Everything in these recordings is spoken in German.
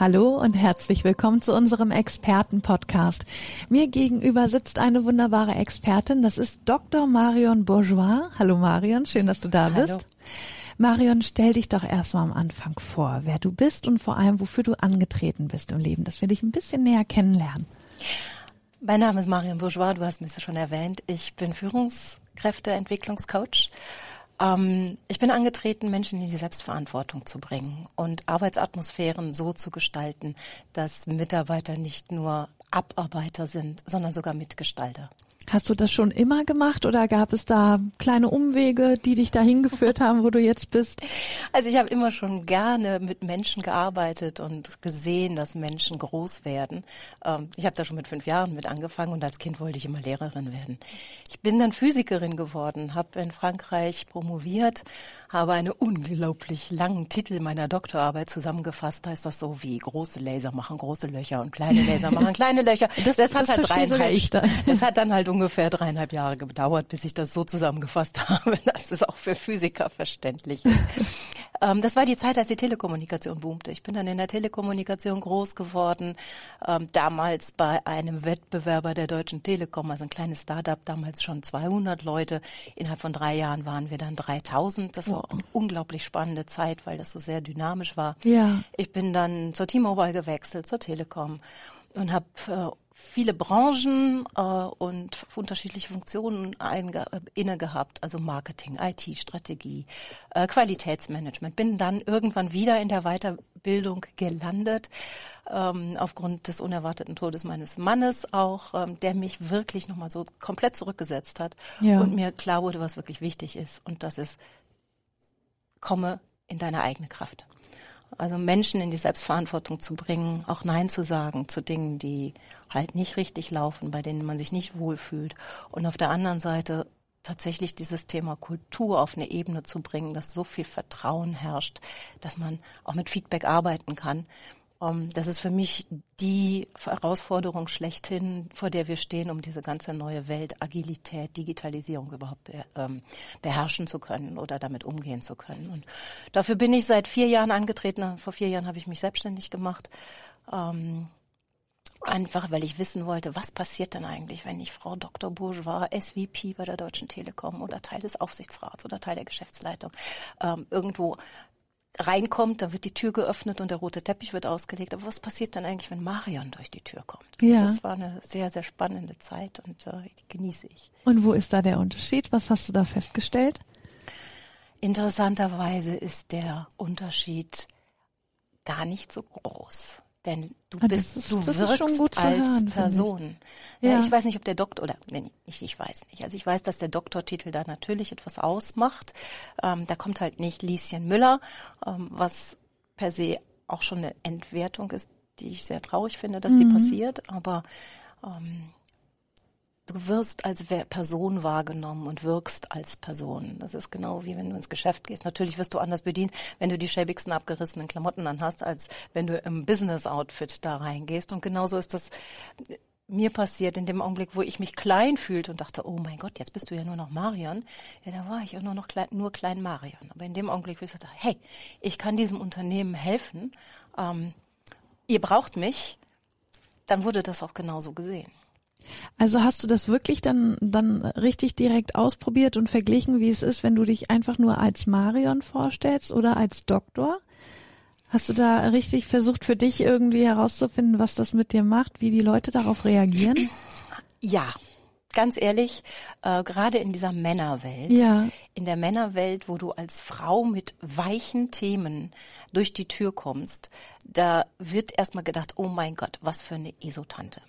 Hallo und herzlich willkommen zu unserem Experten-Podcast. Mir gegenüber sitzt eine wunderbare Expertin. Das ist Dr. Marion Bourgeois. Hallo Marion, schön, dass du da Hallo. bist. Marion, stell dich doch erstmal am Anfang vor, wer du bist und vor allem, wofür du angetreten bist im Leben, dass wir dich ein bisschen näher kennenlernen. Mein Name ist Marion Bourgeois, du hast mich schon erwähnt. Ich bin Führungskräfteentwicklungscoach. Ähm, ich bin angetreten, Menschen in die Selbstverantwortung zu bringen und Arbeitsatmosphären so zu gestalten, dass Mitarbeiter nicht nur Abarbeiter sind, sondern sogar Mitgestalter. Hast du das schon immer gemacht oder gab es da kleine Umwege, die dich dahin geführt haben, wo du jetzt bist? Also ich habe immer schon gerne mit Menschen gearbeitet und gesehen, dass Menschen groß werden. Ähm, ich habe da schon mit fünf Jahren mit angefangen und als Kind wollte ich immer Lehrerin werden. Ich bin dann Physikerin geworden, habe in Frankreich promoviert, habe einen unglaublich langen Titel meiner Doktorarbeit zusammengefasst. Da ist das so wie große Laser machen große Löcher und kleine Laser machen kleine Löcher. Das, Das, hat das halt dreieinhalb, ich dann. das hat dann halt ungefähr dreieinhalb Jahre gedauert, bis ich das so zusammengefasst habe, dass es auch für Physiker verständlich ist. ähm, das war die Zeit, als die Telekommunikation boomte. Ich bin dann in der Telekommunikation groß geworden, ähm, damals bei einem Wettbewerber der Deutschen Telekom, also ein kleines Startup, damals schon 200 Leute. Innerhalb von drei Jahren waren wir dann 3000. Das war eine unglaublich spannende Zeit, weil das so sehr dynamisch war. Ja. Ich bin dann zur T-Mobile gewechselt, zur Telekom und habe äh, viele Branchen äh, und unterschiedliche Funktionen äh, inne gehabt, also Marketing, IT, Strategie, äh, Qualitätsmanagement. Bin dann irgendwann wieder in der Weiterbildung gelandet, ähm, aufgrund des unerwarteten Todes meines Mannes auch, ähm, der mich wirklich nochmal so komplett zurückgesetzt hat Ja. und mir klar wurde, was wirklich wichtig ist. Und das ist, komme in deine eigene Kraft. Also Menschen in die Selbstverantwortung zu bringen, auch Nein zu sagen zu Dingen, die halt nicht richtig laufen, bei denen man sich nicht wohlfühlt. Und auf der anderen Seite tatsächlich dieses Thema Kultur auf eine Ebene zu bringen, dass so viel Vertrauen herrscht, dass man auch mit Feedback arbeiten kann. Ähm, Das ist für mich die Herausforderung schlechthin, vor der wir stehen, um diese ganze neue Welt, Agilität, Digitalisierung überhaupt be- ähm, beherrschen zu können oder damit umgehen zu können. Und dafür bin ich seit vier Jahren angetreten. Vor vier Jahren habe ich mich selbstständig gemacht. Ähm, Einfach, weil ich wissen wollte, was passiert denn eigentlich, wenn ich Frau Dr. Bourgeois, SVP bei der Deutschen Telekom oder Teil des Aufsichtsrats oder Teil der Geschäftsleitung ähm, irgendwo reinkommt, dann wird die Tür geöffnet und der rote Teppich wird ausgelegt. Aber was passiert dann eigentlich, wenn Marion durch die Tür kommt? Ja. Das war eine sehr, sehr spannende Zeit und äh, die genieße ich. Und wo ist da der Unterschied? Was hast du da festgestellt? Interessanterweise ist der Unterschied gar nicht so groß. Denn du Ah, bist, ist- du wirkst schon gut zu als hören, finde ich. Person. Ja. Ich weiß nicht, ob der Doktor, oder nee, nicht, ich weiß nicht. Also ich weiß, dass der Doktortitel da natürlich etwas ausmacht. Ähm, da kommt halt nicht Lieschen Müller, ähm, was per se auch schon eine Entwertung ist, die ich sehr traurig finde, dass Mhm. die passiert. Aber ähm, du wirst als Person wahrgenommen und wirkst als Person. Das ist genau wie wenn du ins Geschäft gehst. Natürlich wirst du anders bedient, wenn du die schäbigsten abgerissenen Klamotten anhast, als wenn du im Business-Outfit da reingehst. Und genauso ist das mir passiert in dem Augenblick, wo ich mich klein fühlte und dachte, oh mein Gott, jetzt bist du ja nur noch Marion. Ja, da war ich ja nur noch klein, nur klein Marion. Aber in dem Augenblick, wo ich sagte, hey, ich kann diesem Unternehmen helfen, ähm, ihr braucht mich, dann wurde das auch genauso gesehen. Also hast du das wirklich dann, dann richtig direkt ausprobiert und verglichen, wie es ist, wenn du dich einfach nur als Marion vorstellst oder als Doktor? Hast du da richtig versucht für dich irgendwie herauszufinden, was das mit dir macht, wie die Leute darauf reagieren? Ja, ganz ehrlich, äh, gerade in dieser Männerwelt, Ja. in der Männerwelt, wo du als Frau mit weichen Themen durch die Tür kommst, da wird erstmal gedacht, oh mein Gott, was für eine Esotante.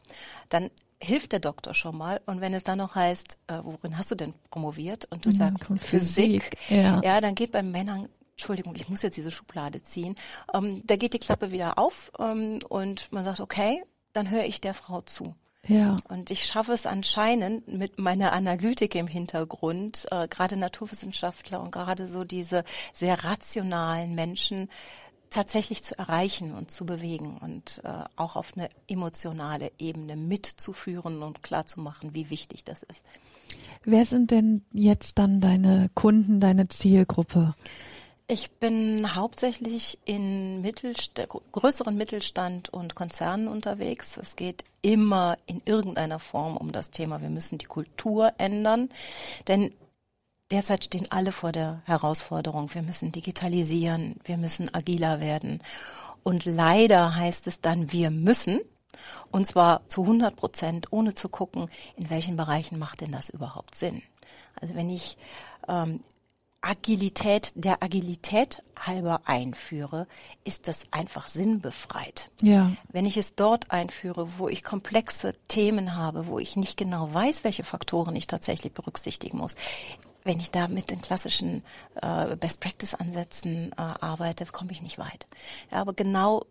Dann hilft der Doktor schon mal und wenn es dann noch heißt, äh, worin hast du denn promoviert und du dann sagst Physik, Physik, ja. ja, dann geht bei Männern Entschuldigung, ich muss jetzt diese Schublade ziehen. Ähm, da geht die Klappe wieder auf ähm, und man sagt, okay, dann höre ich der Frau zu. Ja. Und ich schaffe es anscheinend mit meiner Analytik im Hintergrund, äh, gerade Naturwissenschaftler und gerade so diese sehr rationalen Menschen tatsächlich zu erreichen und zu bewegen und äh, auch auf eine emotionale Ebene mitzuführen und klarzumachen, wie wichtig das ist. Wer sind denn jetzt dann deine Kunden, deine Zielgruppe? Ich bin hauptsächlich in Mittelst größeren Mittelstand und Konzernen unterwegs. Es geht immer in irgendeiner Form um das Thema, wir müssen die Kultur ändern. Denn derzeit stehen alle vor der Herausforderung, wir müssen digitalisieren, wir müssen agiler werden. Und leider heißt es dann, wir müssen, und zwar zu 100 Prozent, ohne zu gucken, in welchen Bereichen macht denn das überhaupt Sinn. Also wenn ich ähm, Agilität der Agilität halber einführe, ist das einfach sinnbefreit. Ja. Wenn ich es dort einführe, wo ich komplexe Themen habe, wo ich nicht genau weiß, welche Faktoren ich tatsächlich berücksichtigen muss, wenn ich da mit den klassischen äh, Best Practice Ansätzen äh, arbeite, komme ich nicht weit. Ja, aber genau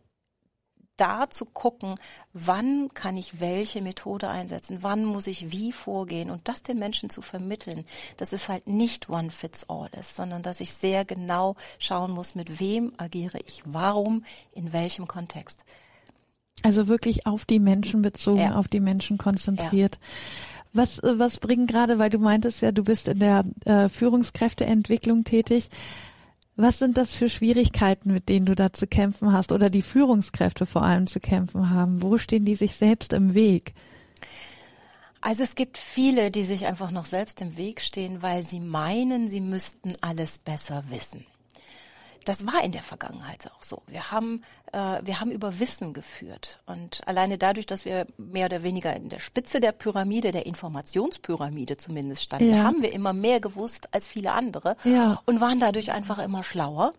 da zu gucken, wann kann ich welche Methode einsetzen, wann muss ich wie vorgehen und das den Menschen zu vermitteln, dass es halt nicht one fits all ist, sondern dass ich sehr genau schauen muss, mit wem agiere ich, warum, in welchem Kontext. Also wirklich auf die Menschen bezogen, ja. auf die Menschen konzentriert. Ja. Was, was bringen gerade, weil du meintest ja, du bist in der äh, Führungskräfteentwicklung tätig. Was sind das für Schwierigkeiten, mit denen du da zu kämpfen hast oder die Führungskräfte vor allem zu kämpfen haben? Wo stehen die sich selbst im Weg? Also es gibt viele, die sich einfach noch selbst im Weg stehen, weil sie meinen, sie müssten alles besser wissen das war in der Vergangenheit auch so. Wir haben, äh, wir haben über Wissen geführt. Und alleine dadurch, dass wir mehr oder weniger in der Spitze der Pyramide, der Informationspyramide zumindest standen, ja. haben wir immer mehr gewusst als viele andere ja. und waren dadurch einfach immer schlauer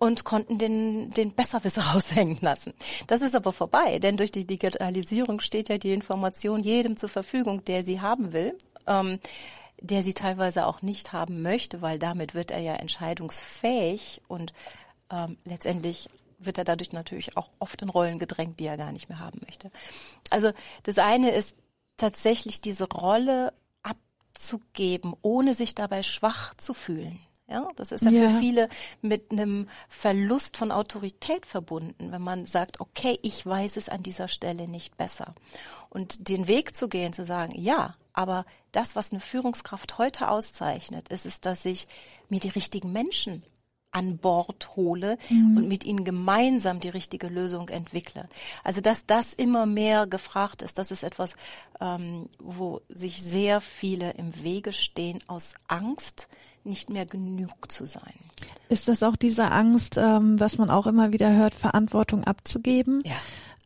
und konnten den, den Besserwisser raushängen lassen. Das ist aber vorbei, denn durch die Digitalisierung steht ja die Information jedem zur Verfügung, der sie haben will. Ähm, der sie teilweise auch nicht haben möchte, weil damit wird er ja entscheidungsfähig und ähm, letztendlich wird er dadurch natürlich auch oft in Rollen gedrängt, die er gar nicht mehr haben möchte. Also das eine ist tatsächlich diese Rolle abzugeben, ohne sich dabei schwach zu fühlen. Ja, das ist ja, ja, für viele mit einem Verlust von Autorität verbunden, wenn man sagt, okay, ich weiß es an dieser Stelle nicht besser. Und den Weg zu gehen, zu sagen, ja, aber das, was eine Führungskraft heute auszeichnet, ist es, dass ich mir die richtigen Menschen an Bord hole mhm. und mit ihnen gemeinsam die richtige Lösung entwickle. Also dass das immer mehr gefragt ist, das ist etwas, ähm, wo sich sehr viele im Wege stehen aus Angst, nicht mehr genug zu sein. Ist das auch diese Angst, ähm, was man auch immer wieder hört, Verantwortung abzugeben? Ja.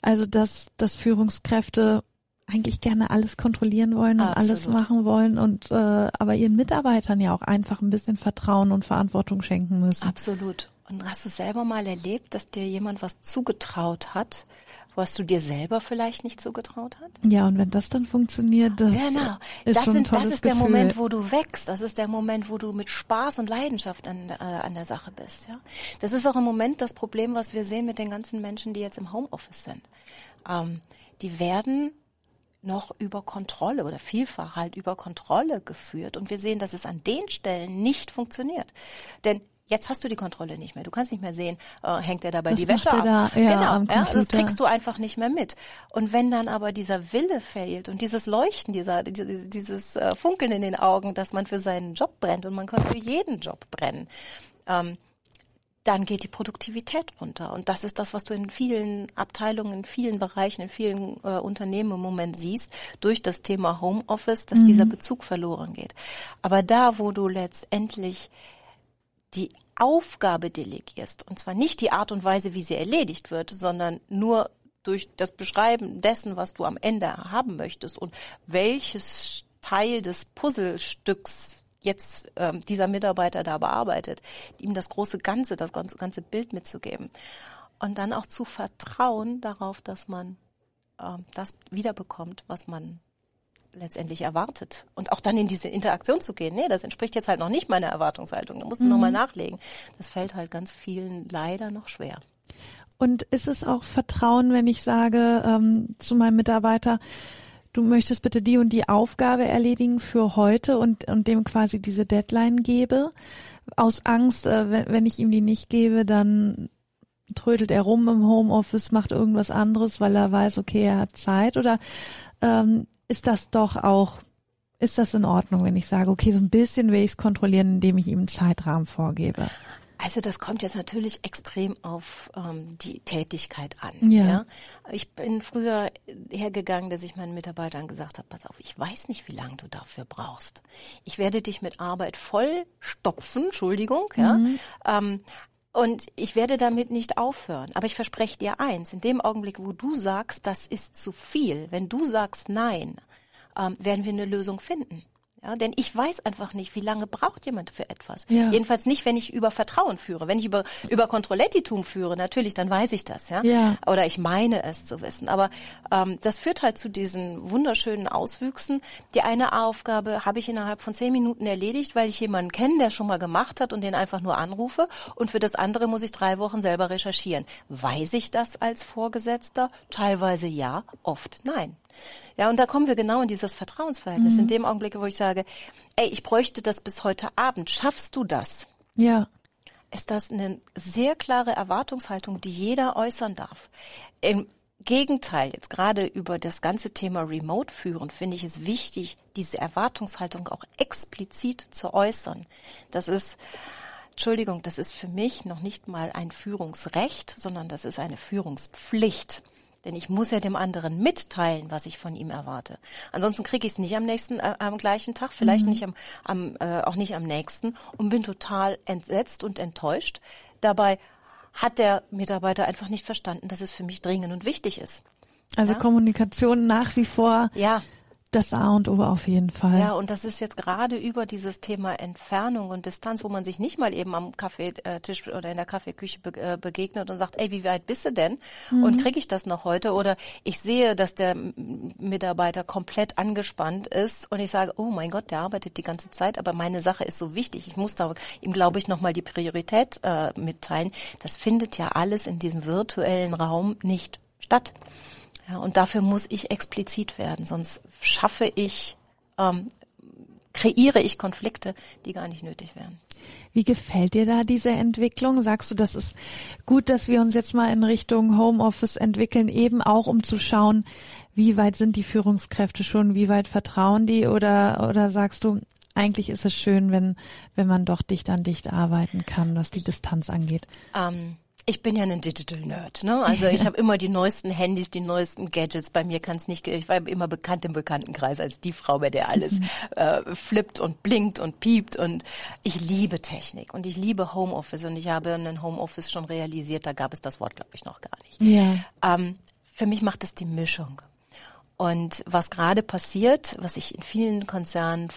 Also dass, dass Führungskräfte eigentlich gerne alles kontrollieren wollen und Absolut. alles machen wollen und äh, aber ihren Mitarbeitern ja auch einfach ein bisschen Vertrauen und Verantwortung schenken müssen. Absolut. Und hast du selber mal erlebt, dass dir jemand was zugetraut hat, was du dir selber vielleicht nicht zugetraut hat? Ja, und wenn das dann funktioniert, das genau. ist das, schon sind, das ist der Moment, wo du wächst. Das ist der Moment, wo du mit Spaß und Leidenschaft an, äh, an der Sache bist. Ja, das ist auch im Moment das Problem, was wir sehen mit den ganzen Menschen, die jetzt im Homeoffice sind. Ähm, die werden noch über Kontrolle oder vielfach halt über Kontrolle geführt. Und wir sehen, dass es an den Stellen nicht funktioniert. Denn Jetzt hast du die Kontrolle nicht mehr. Du kannst nicht mehr sehen, äh, hängt er dabei Was die Wäsche ab. Da? Ja, genau, ja, das kriegst du einfach nicht mehr mit. Und wenn dann aber dieser Wille fehlt und dieses Leuchten, dieser, dieses äh, Funkeln in den Augen, dass man für seinen Job brennt und man kann für jeden Job brennen, ähm, dann geht die Produktivität runter. Und das ist das, was du in vielen Abteilungen, in vielen Bereichen, in vielen äh, Unternehmen im Moment siehst, durch das Thema Homeoffice, dass mhm. dieser Bezug verloren geht. Aber da, wo du letztendlich die Aufgabe delegierst, und zwar nicht die Art und Weise, wie sie erledigt wird, sondern nur durch das Beschreiben dessen, was du am Ende haben möchtest und welches Teil des Puzzlestücks jetzt ähm, dieser Mitarbeiter da bearbeitet, ihm das große Ganze, das ganze, ganze Bild mitzugeben. Und dann auch zu vertrauen darauf, dass man ähm, das wiederbekommt, was man letztendlich erwartet. Und auch dann in diese Interaktion zu gehen. Nee, das entspricht jetzt halt noch nicht meiner Erwartungshaltung. Da musst du mhm. nochmal nachlegen. Das fällt halt ganz vielen leider noch schwer. Und ist es auch Vertrauen, wenn ich sage ähm, zu meinem Mitarbeiter, du möchtest bitte die und die Aufgabe erledigen für heute und, und dem quasi diese Deadline gebe, aus Angst, äh, wenn, wenn ich ihm die nicht gebe, dann trödelt er rum im Homeoffice, macht irgendwas anderes, weil er weiß, okay, er hat Zeit oder ähm, ist das doch auch, ist das in Ordnung, wenn ich sage, okay, so ein bisschen will ich es kontrollieren, indem ich ihm einen Zeitrahmen vorgebe? Also das kommt jetzt natürlich extrem auf ähm, die Tätigkeit an. Ja. ja. Ich bin früher hergegangen, dass ich meinen Mitarbeitern gesagt habe, pass auf, ich weiß nicht, wie lange du dafür brauchst. Ich werde dich mit Arbeit voll stopfen, Entschuldigung, ja. Mhm. Ähm, und ich werde damit nicht aufhören. Aber ich verspreche dir eins, in dem Augenblick, wo du sagst, das ist zu viel, wenn du sagst nein, ähm, werden wir eine Lösung finden. Ja, denn ich weiß einfach nicht, wie lange braucht jemand für etwas. Ja. Jedenfalls nicht, wenn ich über Vertrauen führe. Wenn ich über, über Kontrollettitum führe, natürlich, dann weiß ich das, ja. Ja. Oder ich meine es zu wissen. Aber ähm, das führt halt zu diesen wunderschönen Auswüchsen. Die eine Aufgabe habe ich innerhalb von zehn Minuten erledigt, weil ich jemanden kenne, der schon mal gemacht hat und den einfach nur anrufe. Und für das andere muss ich drei Wochen selber recherchieren. Weiß ich das als Vorgesetzter? Teilweise ja, oft nein. Ja, und da kommen wir genau in dieses Vertrauensverhältnis. In dem Augenblick, wo ich sage, ey, ich bräuchte das bis heute Abend. Schaffst du das? Ja, Ist das eine sehr klare Erwartungshaltung, die jeder äußern darf? Im Gegenteil, jetzt gerade über das ganze Thema Remote führen, finde ich es wichtig, diese Erwartungshaltung auch explizit zu äußern. Das ist, Entschuldigung, das ist für mich noch nicht mal ein Führungsrecht, sondern das ist eine Führungspflicht. Denn ich muss ja dem anderen mitteilen, was ich von ihm erwarte. Ansonsten kriege ich es nicht am nächsten, äh, am gleichen Tag, vielleicht nicht am, am äh, auch nicht am nächsten und bin total entsetzt und enttäuscht. Dabei hat der Mitarbeiter einfach nicht verstanden, dass es für mich dringend und wichtig ist. also Ja. Kommunikation nach wie vor Ja, das A und O auf jeden Fall. Ja, und das ist jetzt gerade über dieses Thema Entfernung und Distanz, wo man sich nicht mal eben am Kaffeetisch oder in der Kaffeeküche be äh, begegnet und sagt, ey, wie weit bist du denn? Und kriege ich das noch heute? Oder ich sehe, dass der Mitarbeiter komplett angespannt ist und ich sage, oh mein Gott, der arbeitet die ganze Zeit, aber meine Sache ist so wichtig. Ich muss da ihm, glaube ich, nochmal die Priorität äh, mitteilen. Das findet ja alles in diesem virtuellen Raum nicht statt. Ja, und dafür muss ich explizit werden, sonst schaffe ich, ähm, kreiere ich Konflikte, die gar nicht nötig wären. Wie gefällt dir da diese Entwicklung? Sagst du, das ist gut, dass wir uns jetzt mal in Richtung Homeoffice entwickeln, eben auch um zu schauen, wie weit sind die Führungskräfte schon, wie weit vertrauen die oder, oder sagst du, eigentlich ist es schön, wenn, wenn man doch dicht an dicht arbeiten kann, was die Distanz angeht? Ähm, ich bin ja ein Digital Nerd, ne? Also ich habe immer die neuesten Handys, die neuesten Gadgets. Bei mir kann es nicht, ich war immer bekannt im Bekanntenkreis als die Frau, bei der alles äh, flippt und blinkt und piept. Und ich liebe Technik und ich liebe Homeoffice und ich habe einen Homeoffice schon realisiert. Da gab es das Wort, glaube ich, noch gar nicht. Ja. Ähm, für mich macht es die Mischung. Und was gerade passiert, was ich in vielen Konzernen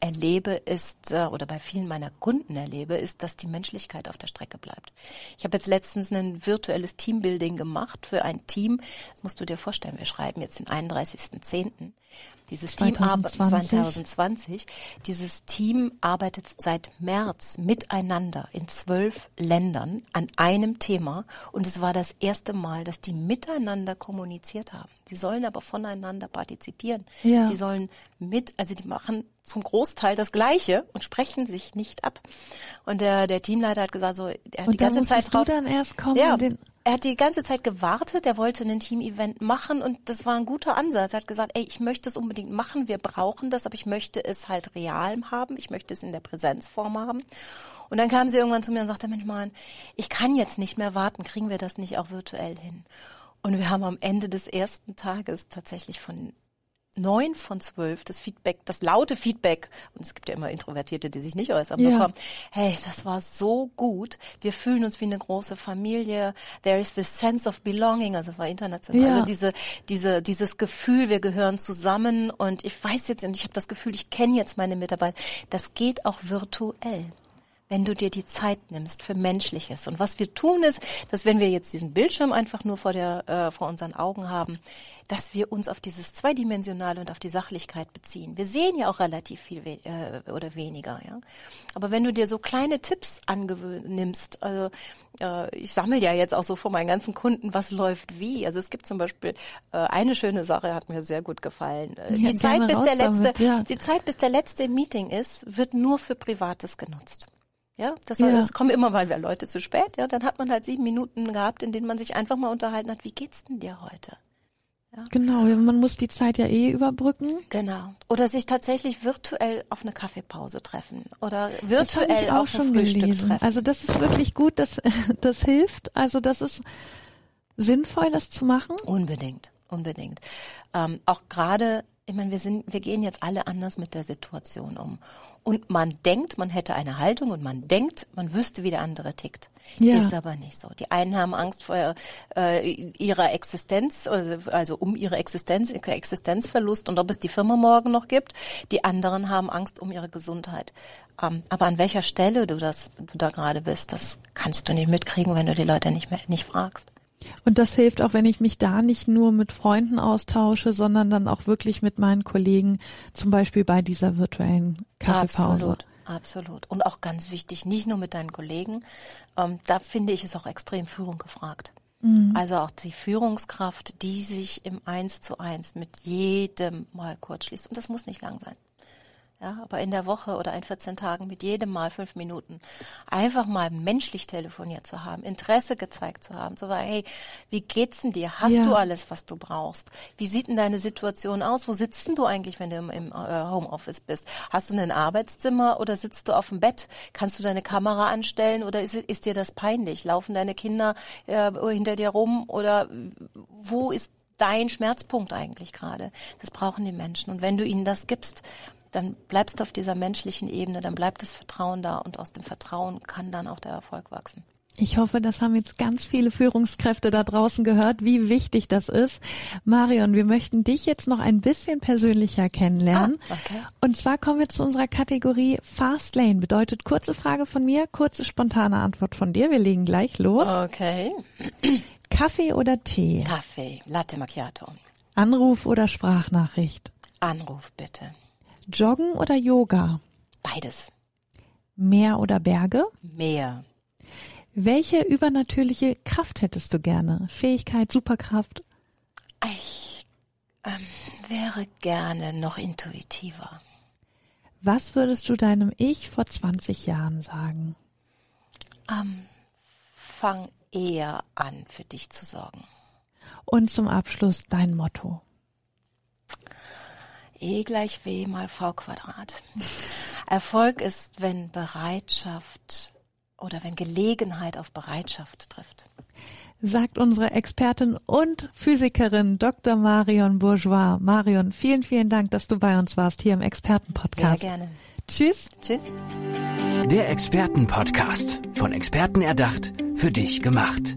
erlebe, ist, äh, oder bei vielen meiner Kunden erlebe, ist, dass die Menschlichkeit auf der Strecke bleibt. Ich habe jetzt letztens ein virtuelles Teambuilding gemacht für ein Team. Das musst du dir vorstellen, wir schreiben jetzt den 31.10. Dieses Team arbeitet 2020. 2020. Dieses Team arbeitet seit März miteinander in zwölf Ländern an einem Thema und es war das erste Mal, dass die miteinander kommuniziert haben. Die sollen aber voneinander partizipieren. Ja. Die sollen mit, also die machen zum Großteil das Gleiche und sprechen sich nicht ab. Und der, der Teamleiter hat gesagt, so, er hat die Und da ganze Zeit musstest du drauf, dann erst kommen ja, und den, er hat die ganze Zeit gewartet, er wollte ein Team-Event machen und das war ein guter Ansatz. Er hat gesagt, ey, ich möchte es unbedingt machen, wir brauchen das, aber ich möchte es halt real haben, ich möchte es in der Präsenzform haben. Und dann kam sie irgendwann zu mir und sagte, Mensch, Mann, ich kann jetzt nicht mehr warten, kriegen wir das nicht auch virtuell hin? Und wir haben am Ende des ersten Tages tatsächlich von neun von zwölf das Feedback, das laute Feedback, und es gibt ja immer Introvertierte, die sich nicht äußern, Ja. bekommen, hey, das war so gut, wir fühlen uns wie eine große Familie, there is this sense of belonging, also es war international, Ja. also diese, diese, dieses Gefühl, wir gehören zusammen. Und ich weiß jetzt, und ich habe das Gefühl, ich kenne jetzt meine Mitarbeiter, das geht auch virtuell. Wenn du dir die Zeit nimmst für Menschliches. Und was wir tun ist, dass wenn wir jetzt diesen Bildschirm einfach nur vor, der, äh, vor unseren Augen haben, dass wir uns auf dieses Zweidimensionale und auf die Sachlichkeit beziehen. Wir sehen ja auch relativ viel we äh, oder weniger. Ja? Aber wenn du dir so kleine Tipps angewöhnst, also äh, ich sammle ja jetzt auch so von meinen ganzen Kunden, was läuft wie. Also es gibt zum Beispiel äh, eine schöne Sache, hat mir sehr gut gefallen. Äh, Ja, die Zeit, bis der letzte, ja. die Zeit, bis der letzte Meeting ist, wird nur für Privates genutzt. Ja, das Ja. es kommen immer mal Leute zu spät. Ja, dann hat man halt sieben Minuten gehabt, in denen man sich einfach mal unterhalten hat. Wie geht's denn dir heute? Genau, man muss die Zeit ja eh überbrücken. Genau. Oder sich tatsächlich virtuell auf eine Kaffeepause treffen oder Das virtuell auch auf schon Frühstück gelesen. treffen. Also das ist wirklich gut, das, das hilft. Also das ist sinnvoll, das zu machen. Unbedingt, unbedingt. Ähm, auch gerade, ich meine, wir sind, wir gehen jetzt alle anders mit der Situation um. Und man denkt, man hätte eine Haltung und man denkt, man wüsste, wie der andere tickt. Ja. Ist aber nicht so. Die einen haben Angst vor äh, ihrer Existenz, also, also um ihre Existenz, Existenzverlust und ob es die Firma morgen noch gibt. Die anderen haben Angst um ihre Gesundheit. Ähm, aber an welcher Stelle du das, du da gerade bist, das kannst du nicht mitkriegen, wenn du die Leute nicht mehr, nicht fragst. Und das hilft auch, wenn ich mich da nicht nur mit Freunden austausche, sondern dann auch wirklich mit meinen Kollegen, zum Beispiel bei dieser virtuellen Kaffeepause. Absolut, absolut. Und auch ganz wichtig, nicht nur mit deinen Kollegen. Ähm, da finde ich es auch extrem Führung gefragt. Also auch die Führungskraft, die sich im Eins zu eins mit jedem mal kurz schließt. Und das muss nicht lang sein. Ja, aber in der Woche oder in 14 Tagen mit jedem Mal fünf Minuten einfach mal menschlich telefoniert zu haben, Interesse gezeigt zu haben, so war, hey, wie geht's denn dir? Hast Ja. du alles, was du brauchst? Wie sieht denn deine Situation aus? Wo sitzt denn du eigentlich, wenn du im, im äh, Homeoffice bist? Hast du ein Arbeitszimmer oder sitzt du auf dem Bett? Kannst du deine Kamera anstellen oder ist, ist dir das peinlich? Laufen deine Kinder äh, hinter dir rum oder wo ist dein Schmerzpunkt eigentlich gerade? Das brauchen die Menschen. Und wenn du ihnen das gibst, dann bleibst du auf dieser menschlichen Ebene, dann bleibt das Vertrauen da und aus dem Vertrauen kann dann auch der Erfolg wachsen. Ich hoffe, das haben jetzt ganz viele Führungskräfte da draußen gehört, wie wichtig das ist. Marion, wir möchten dich jetzt noch ein bisschen persönlicher kennenlernen. Ah, okay. Und zwar kommen wir zu unserer Kategorie Fast Lane. Bedeutet kurze Frage von mir, kurze spontane Antwort von dir. Wir legen gleich los. Okay. Kaffee oder Tee? Kaffee, Latte Macchiato. Anruf oder Sprachnachricht? Anruf bitte. Joggen oder Yoga? Beides. Meer oder Berge? Mehr. Welche übernatürliche Kraft hättest du gerne? Fähigkeit, Superkraft? Ich ähm, wäre gerne noch intuitiver. Was würdest du deinem Ich vor 20 Jahren sagen? Ähm, fang eher an, für dich zu sorgen. Und zum Abschluss dein Motto. E gleich W mal V Quadrat. Erfolg ist, wenn Bereitschaft oder wenn Gelegenheit auf Bereitschaft trifft. Sagt unsere Expertin und Physikerin Dr. Marion Bourgeois. Marion, vielen, vielen Dank, dass du bei uns warst hier im Sehr Expertenpodcast. gerne. Tschüss. Tschüss. Der Expertenpodcast. Von Experten erdacht, für dich gemacht.